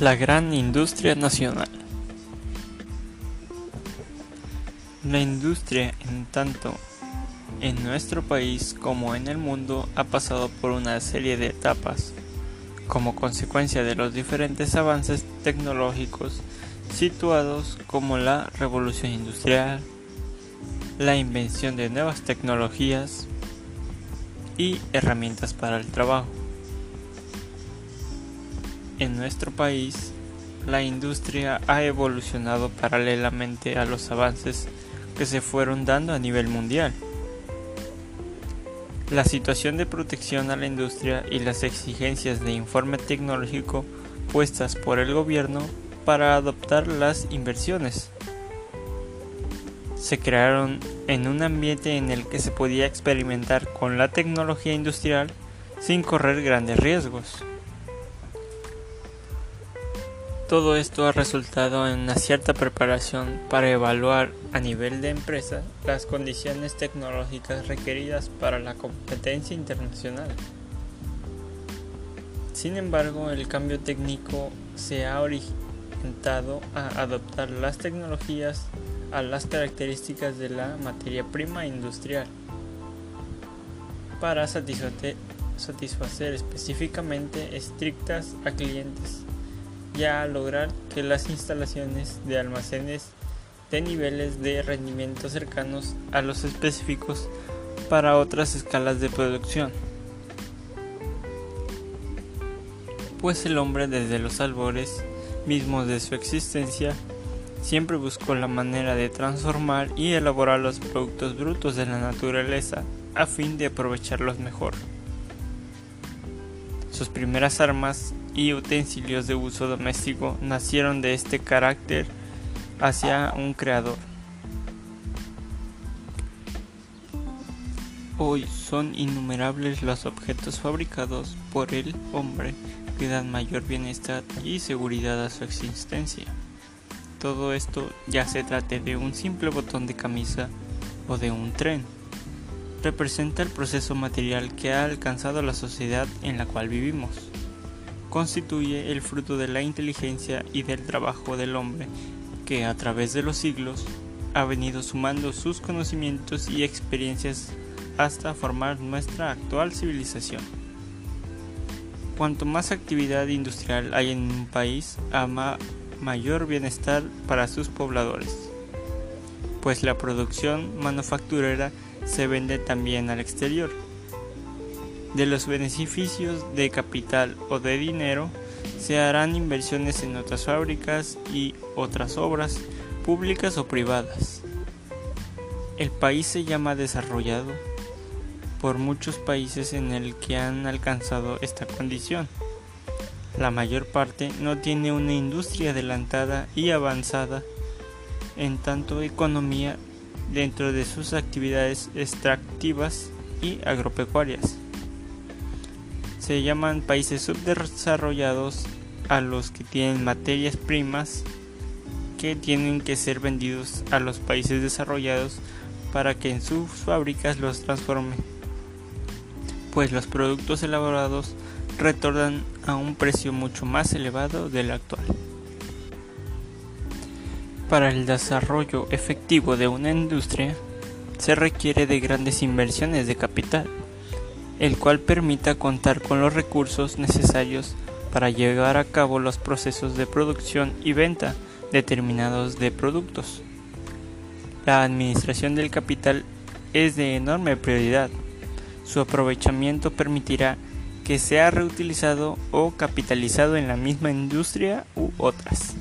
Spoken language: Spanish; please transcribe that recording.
La gran industria nacional. La industria, en tanto en nuestro país como en el mundo, ha pasado por una serie de etapas, como consecuencia de los diferentes avances tecnológicos situados como la revolución industrial, la invención de nuevas tecnologías y herramientas para el trabajo. En nuestro país, la industria ha evolucionado paralelamente a los avances que se fueron dando a nivel mundial. La situación de protección a la industria y las exigencias de informe tecnológico puestas por el gobierno para adoptar las inversiones se crearon en un ambiente en el que se podía experimentar con la tecnología industrial sin correr grandes riesgos. Todo esto ha resultado en una cierta preparación para evaluar a nivel de empresa las condiciones tecnológicas requeridas para la competencia internacional. Sin embargo, el cambio técnico se ha orientado a adoptar las tecnologías a las características de la materia prima industrial para satisfacer, específicamente estrictas a clientes a lograr que las instalaciones de almacenes de niveles de rendimiento cercanos a los específicos para otras escalas de producción. Pues el hombre desde los albores mismos de su existencia siempre buscó la manera de transformar y elaborar los productos brutos de la naturaleza a fin de aprovecharlos mejor. Sus primeras armas y utensilios de uso doméstico nacieron de este carácter hacia un creador. Hoy son innumerables los objetos fabricados por el hombre que dan mayor bienestar y seguridad a su existencia. Todo esto ya se trate de un simple botón de camisa o de un tren. Representa el proceso material que ha alcanzado la sociedad en la cual vivimos constituye el fruto de la inteligencia y del trabajo del hombre que a través de los siglos ha venido sumando sus conocimientos y experiencias hasta formar nuestra actual civilización. Cuanto más actividad industrial hay en un país, ama mayor bienestar para sus pobladores, pues la producción manufacturera se vende también al exterior de los beneficios de capital o de dinero se harán inversiones en otras fábricas y otras obras públicas o privadas. El país se llama desarrollado por muchos países en el que han alcanzado esta condición. La mayor parte no tiene una industria adelantada y avanzada en tanto economía dentro de sus actividades extractivas y agropecuarias se llaman países subdesarrollados a los que tienen materias primas que tienen que ser vendidos a los países desarrollados para que en sus fábricas los transformen, pues los productos elaborados retornan a un precio mucho más elevado del actual. Para el desarrollo efectivo de una industria se requiere de grandes inversiones de capital el cual permita contar con los recursos necesarios para llevar a cabo los procesos de producción y venta determinados de productos. La administración del capital es de enorme prioridad. Su aprovechamiento permitirá que sea reutilizado o capitalizado en la misma industria u otras.